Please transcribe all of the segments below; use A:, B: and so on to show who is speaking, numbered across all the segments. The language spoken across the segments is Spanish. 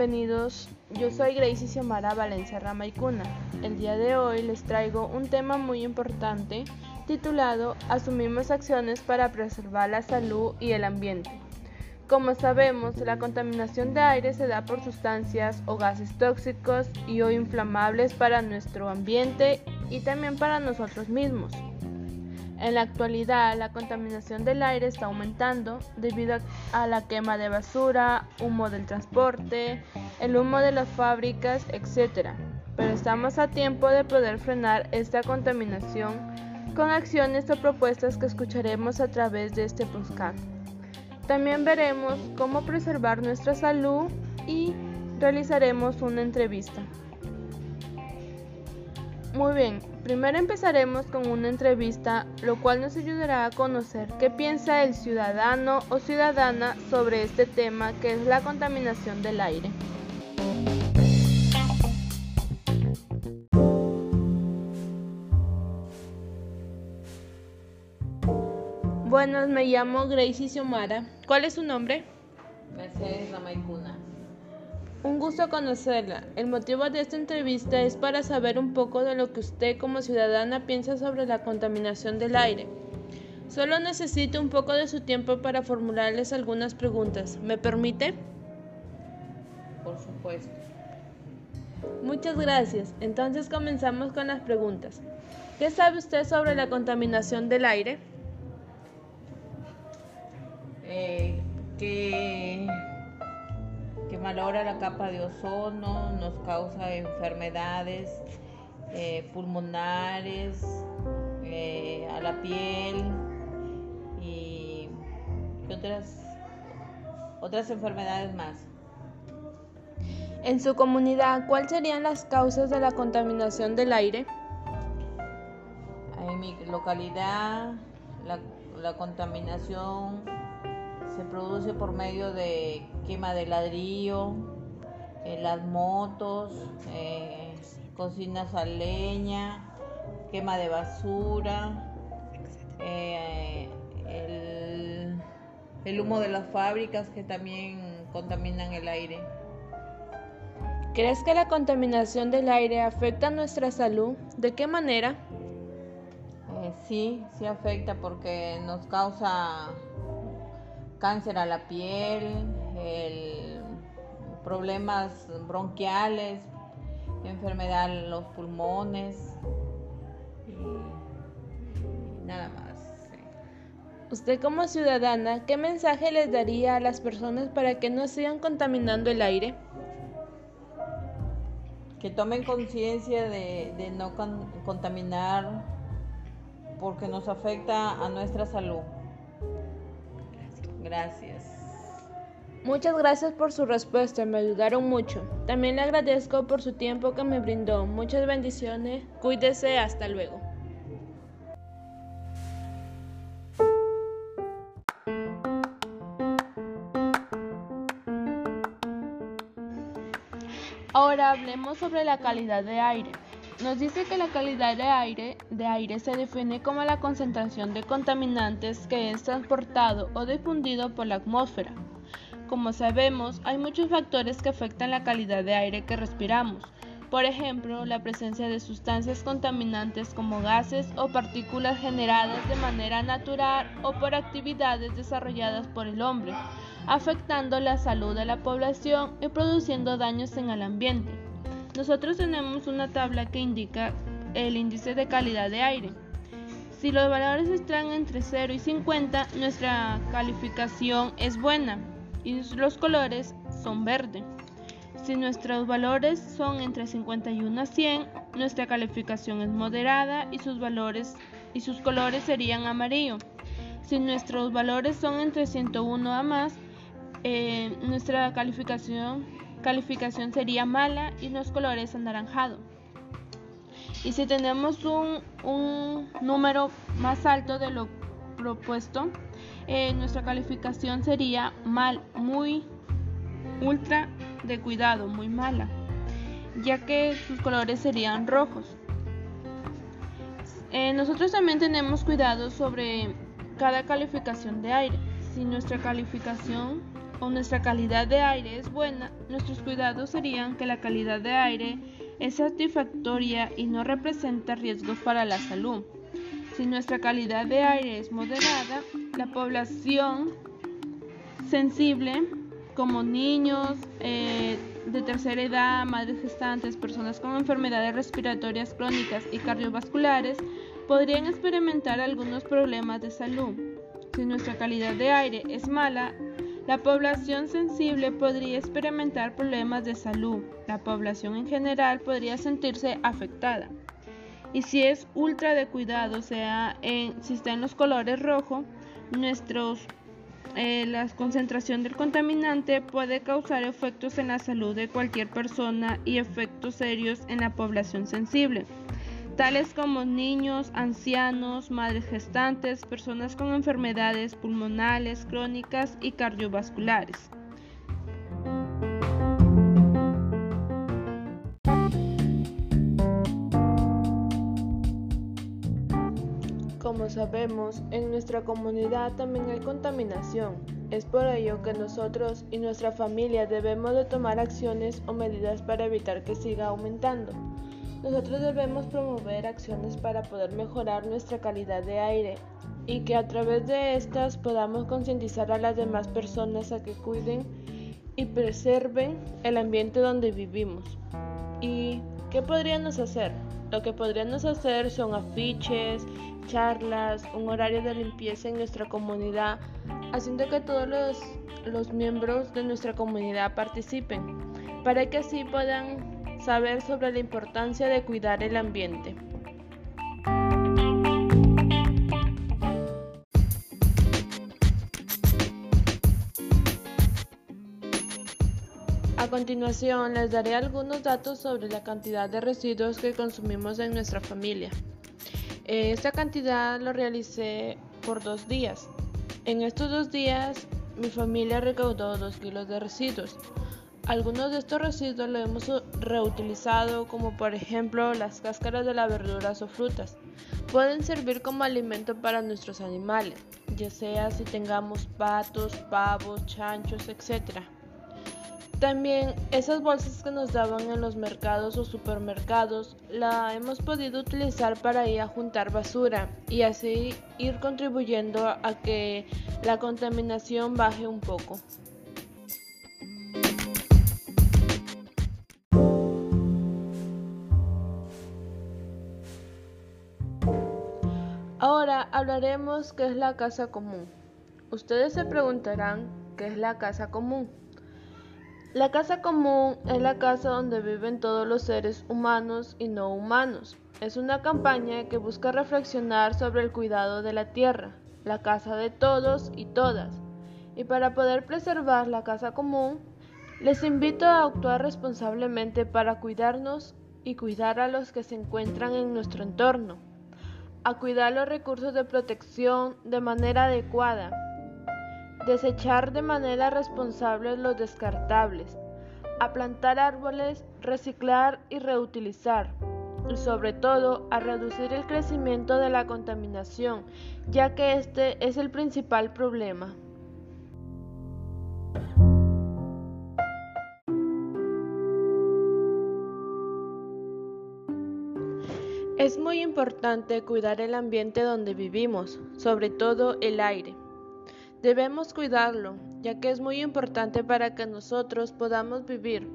A: bienvenidos. Yo soy Gracie Xiomara Valencia Ramaicuna. El día de hoy les traigo un tema muy importante titulado Asumimos acciones para preservar la salud y el ambiente. Como sabemos, la contaminación de aire se da por sustancias o gases tóxicos y o inflamables para nuestro ambiente y también para nosotros mismos. En la actualidad, la contaminación del aire está aumentando debido a la quema de basura, humo del transporte, el humo de las fábricas, etc. Pero estamos a tiempo de poder frenar esta contaminación con acciones o propuestas que escucharemos a través de este podcast. También veremos cómo preservar nuestra salud y realizaremos una entrevista. Muy bien, primero empezaremos con una entrevista, lo cual nos ayudará a conocer qué piensa el ciudadano o ciudadana sobre este tema que es la contaminación del aire. Buenas, me llamo Gracie Xiomara. ¿Cuál es su nombre?
B: Mercedes Ramaicuna.
A: Un gusto conocerla. El motivo de esta entrevista es para saber un poco de lo que usted como ciudadana piensa sobre la contaminación del aire. Solo necesito un poco de su tiempo para formularles algunas preguntas. ¿Me permite?
B: Por supuesto.
A: Muchas gracias. Entonces comenzamos con las preguntas. ¿Qué sabe usted sobre la contaminación del aire?
B: Eh, que que malogra la capa de ozono, nos causa enfermedades eh, pulmonares, eh, a la piel y otras, otras enfermedades más.
A: En su comunidad, ¿cuáles serían las causas de la contaminación del aire?
B: En mi localidad, la, la contaminación se produce por medio de quema de ladrillo, en las motos, eh, cocinas a leña, quema de basura, eh, el, el humo de las fábricas que también contaminan el aire.
A: ¿Crees que la contaminación del aire afecta a nuestra salud? ¿De qué manera?
B: Eh, sí, sí afecta porque nos causa cáncer a la piel, problemas bronquiales, enfermedad en los pulmones y, nada más.
A: Usted como ciudadana, ¿qué mensaje les daría a las personas para que no sigan contaminando el aire?
B: Que tomen conciencia de, de, no contaminar porque nos afecta a nuestra salud. Gracias.
A: Muchas gracias por su respuesta, me ayudaron mucho. También le agradezco por su tiempo que me brindó. Muchas bendiciones. Cuídese, hasta luego. Ahora hablemos sobre la calidad de aire. Nos dice que la calidad de aire, se define como la concentración de contaminantes que es transportado o difundido por la atmósfera. Como sabemos, hay muchos factores que afectan la calidad de aire que respiramos. Por ejemplo, la presencia de sustancias contaminantes como gases o partículas generadas de manera natural o por actividades desarrolladas por el hombre, afectando la salud de la población y produciendo daños en el ambiente. Nosotros tenemos una tabla que indica el índice de calidad de aire. Si los valores están entre 0 y 50, nuestra calificación es buena y los colores son verde. Si nuestros valores son entre 51 a 100, nuestra calificación es moderada y sus y sus colores serían amarillo. Si nuestros valores son entre 101 a más, eh, nuestra calificación calificación sería mala y los colores anaranjado. Y si tenemos un, un número más alto de lo propuesto, eh, nuestra calificación sería mal, muy ultra de cuidado, muy mala, ya que sus colores serían rojos. Eh, nosotros también tenemos cuidado sobre cada calificación de aire. Si nuestra calificación nuestra calidad de aire es buena, nuestros cuidados serían que la calidad de aire es satisfactoria y no representa riesgos para la salud. Si nuestra calidad de aire es moderada, la población sensible, como niños eh, de tercera edad, madres gestantes, personas con enfermedades respiratorias crónicas y cardiovasculares, podrían experimentar algunos problemas de salud. Si nuestra calidad de aire es mala, la población sensible podría experimentar problemas de salud. La población en general podría sentirse afectada. Y si es ultra de cuidado, sea, en, si está en los colores rojo, nuestros eh, la concentración del contaminante puede causar efectos en la salud de cualquier persona y efectos serios en la población sensible, tales como niños, ancianos, madres gestantes, personas con enfermedades pulmonales, crónicas y cardiovasculares. Como sabemos, en nuestra comunidad también hay contaminación. Es por ello que nosotros y nuestra familia debemos de tomar acciones o medidas para evitar que siga aumentando. Nosotros debemos promover acciones para poder mejorar nuestra calidad de aire y que a través de estas podamos concientizar a las demás personas a que cuiden y preserven el ambiente donde vivimos. ¿Y qué podríamos hacer? Lo que podríamos hacer son afiches, charlas, un horario de limpieza en nuestra comunidad, haciendo que todos los, los miembros de nuestra comunidad participen, para que así puedan saber sobre la importancia de cuidar el ambiente. A continuación les daré algunos datos sobre la cantidad de residuos que consumimos en nuestra familia. Eh, esta cantidad lo realicé por dos días. En estos dos días mi familia recaudó dos kilos de residuos. Algunos de estos residuos los hemos reutilizado como por ejemplo las cáscaras de las verduras o frutas. Pueden servir como alimento para nuestros animales, ya sea si tengamos patos, pavos, chanchos, etc. También esas bolsas que nos daban en los mercados o supermercados la hemos podido utilizar para ir a juntar basura y así ir contribuyendo a que la contaminación baje un poco. Hablaremos qué es la casa común. Ustedes se preguntarán qué es la casa común. La casa común es la casa donde viven todos los seres humanos y no humanos. Es una campaña que busca reflexionar sobre el cuidado de la tierra, la casa de todos y todas. Y para poder preservar la casa común, les invito a actuar responsablemente para cuidarnos y cuidar a los que se encuentran en nuestro entorno, a cuidar los recursos de protección de manera adecuada desechar de manera responsable los descartables, a plantar árboles, reciclar y reutilizar, y sobre todo a reducir el crecimiento de la contaminación, ya que este es el principal problema. Es muy importante cuidar el ambiente donde vivimos, sobre todo el aire. Debemos cuidarlo, ya que es muy importante para que nosotros podamos vivir.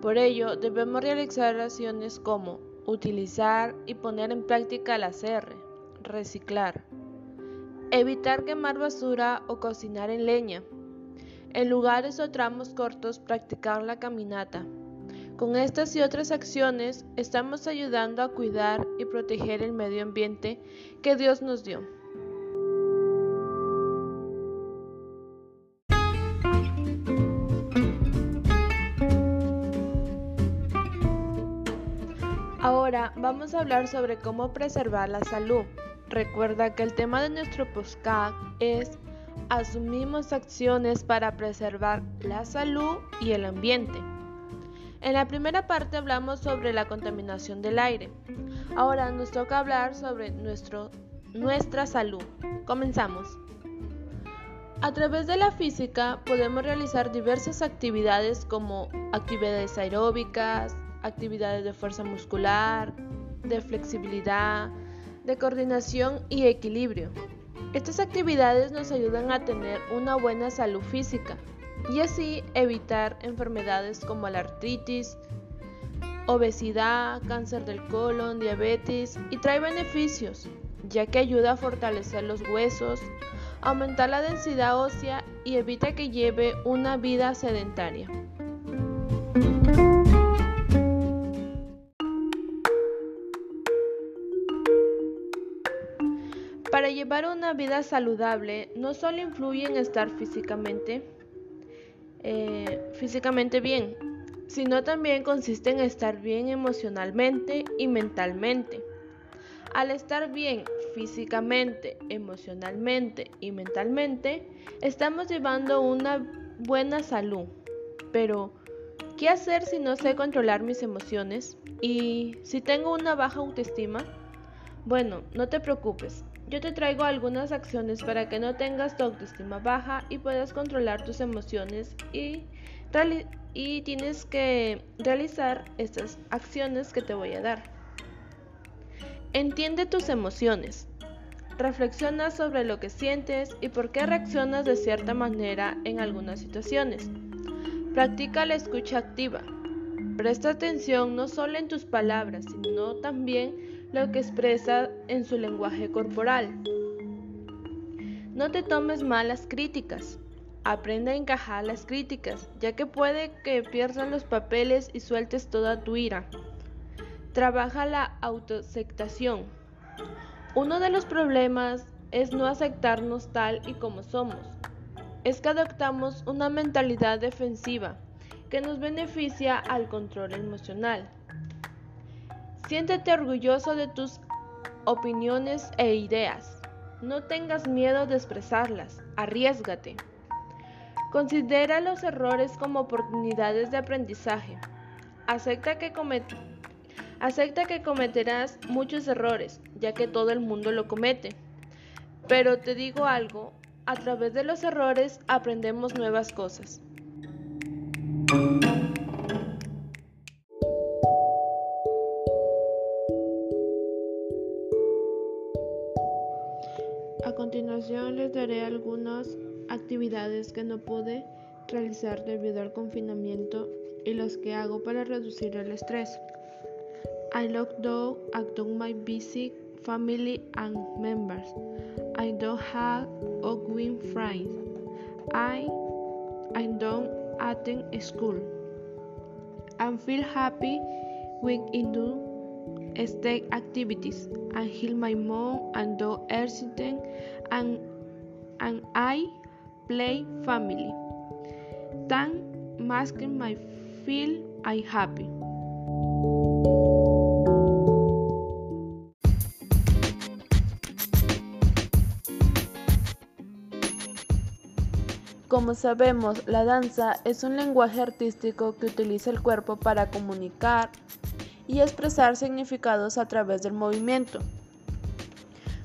A: Por ello, debemos realizar acciones como utilizar y poner en práctica el ACR, reciclar, evitar quemar basura o cocinar en leña. En lugares o tramos cortos, practicar la caminata. Con estas y otras acciones estamos ayudando a cuidar y proteger el medio ambiente que Dios nos dio. Ahora vamos a hablar sobre cómo preservar la salud. Recuerda que el tema de nuestro podcast es Asumimos acciones para preservar la salud y el ambiente. En la primera parte hablamos sobre la contaminación del aire. Ahora nos toca hablar sobre nuestro, nuestra salud. Comenzamos. A través de la física podemos realizar diversas actividades como actividades aeróbicas, actividades de fuerza muscular, de flexibilidad, de coordinación y equilibrio. Estas actividades nos ayudan a tener una buena salud física y así evitar enfermedades como la artritis, obesidad, cáncer del colon, diabetes y trae beneficios, ya que ayuda a fortalecer los huesos, aumentar la densidad ósea y evita que lleve una vida sedentaria. Para llevar una vida saludable no solo influye en estar físicamente, eh, físicamente bien, sino también consiste en estar bien emocionalmente y mentalmente. Al estar bien físicamente, emocionalmente y mentalmente, estamos llevando una buena salud. Pero, ¿qué hacer si no sé controlar mis emociones? ¿Y si tengo una baja autoestima? Bueno, no te preocupes. Yo te traigo algunas acciones para que no tengas tu autoestima baja y puedas controlar tus emociones y, y tienes que realizar estas acciones que te voy a dar. Entiende tus emociones. Reflexiona sobre lo que sientes y por qué reaccionas de cierta manera en algunas situaciones. Practica la escucha activa. Presta atención no solo en tus palabras, sino también lo que expresa en su lenguaje corporal. No te tomes malas críticas. Aprende a encajar las críticas, ya que puede que pierdas los papeles y sueltes toda tu ira. Trabaja la autoaceptación. Uno de los problemas es no aceptarnos tal y como somos. Es que adoptamos una mentalidad defensiva que nos beneficia al control emocional. Siéntete orgulloso de tus opiniones e ideas. No tengas miedo de expresarlas. Arriesgate. Considera los errores como oportunidades de aprendizaje. Acepta que Acepta que cometerás muchos errores, ya que todo el mundo lo comete. Pero te digo algo, a través de los errores aprendemos nuevas cosas. Que no pude realizar debido al confinamiento y las que hago para reducir el estrés. I look down at my busy family and members. I don't have outgoing friends. I I don't attend school. I feel happy when I activities. I heal my mom and do everything and and I play family. Then masking my feel I happy. Como sabemos, la danza es un lenguaje artístico que utiliza el cuerpo para comunicar y expresar significados a través del movimiento.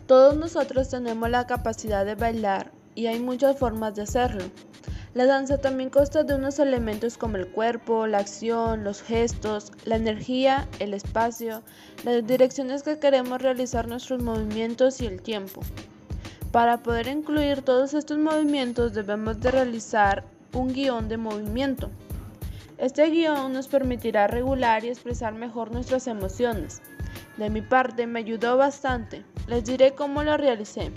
A: Todos nosotros tenemos la capacidad de bailar y hay muchas formas de hacerlo. La danza también consta de unos elementos como el cuerpo, la acción, los gestos, la energía, el espacio, las direcciones que queremos realizar nuestros movimientos y el tiempo. Para poder incluir todos estos movimientos debemos de realizar un guion de movimiento. Este guion nos permitirá regular y expresar mejor nuestras emociones. De mi parte me ayudó bastante. Les diré cómo lo realicé.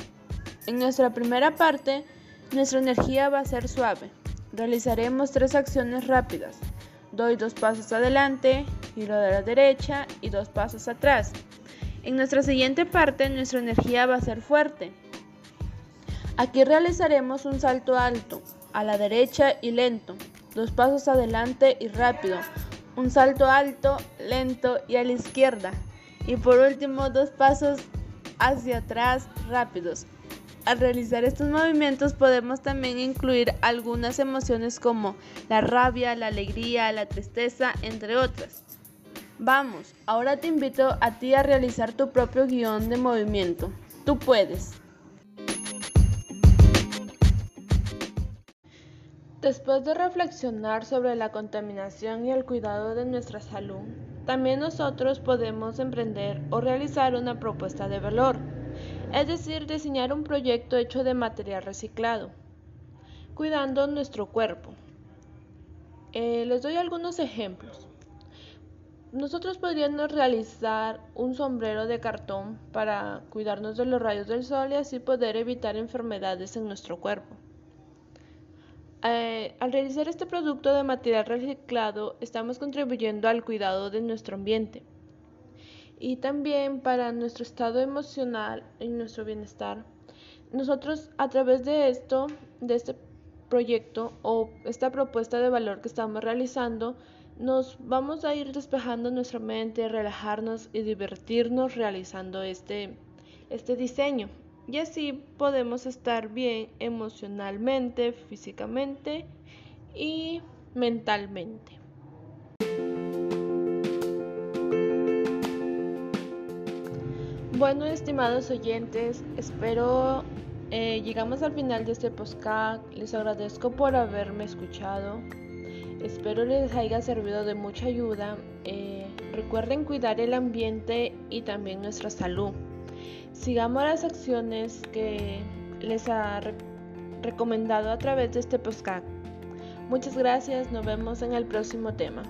A: En nuestra primera parte, nuestra energía va a ser suave. Realizaremos tres acciones rápidas. Doy dos pasos adelante, giro de la derecha y dos pasos atrás. En nuestra siguiente parte, nuestra energía va a ser fuerte. Aquí realizaremos un salto alto, a la derecha y lento, dos pasos adelante y rápido, un salto alto, lento y a la izquierda, y por último dos pasos hacia atrás rápidos. Al realizar estos movimientos podemos también incluir algunas emociones como la rabia, la alegría, la tristeza, entre otras. Vamos, ahora te invito a ti a realizar tu propio guion de movimiento. Tú puedes. Después de reflexionar sobre la contaminación y el cuidado de nuestra salud, también nosotros podemos emprender o realizar una propuesta de valor, es decir, diseñar un proyecto hecho de material reciclado, cuidando nuestro cuerpo. Eh, les doy algunos ejemplos. Nosotros podríamos realizar un sombrero de cartón para cuidarnos de los rayos del sol y así poder evitar enfermedades en nuestro cuerpo. Eh, al realizar este producto de material reciclado, estamos contribuyendo al cuidado de nuestro ambiente y también para nuestro estado emocional y nuestro bienestar. Nosotros a través de esto, de este proyecto o esta propuesta de valor que estamos realizando, nos vamos a ir despejando nuestra mente, relajarnos y divertirnos realizando este, este diseño y así podemos estar bien emocionalmente, físicamente y mentalmente. Bueno, estimados oyentes, espero eh, llegamos al final de este podcast. Les agradezco por haberme escuchado. Espero les haya servido de mucha ayuda. Eh, recuerden cuidar el ambiente y también nuestra salud. Sigamos las acciones que les ha recomendado a través de este podcast. Muchas gracias, nos vemos en el próximo tema.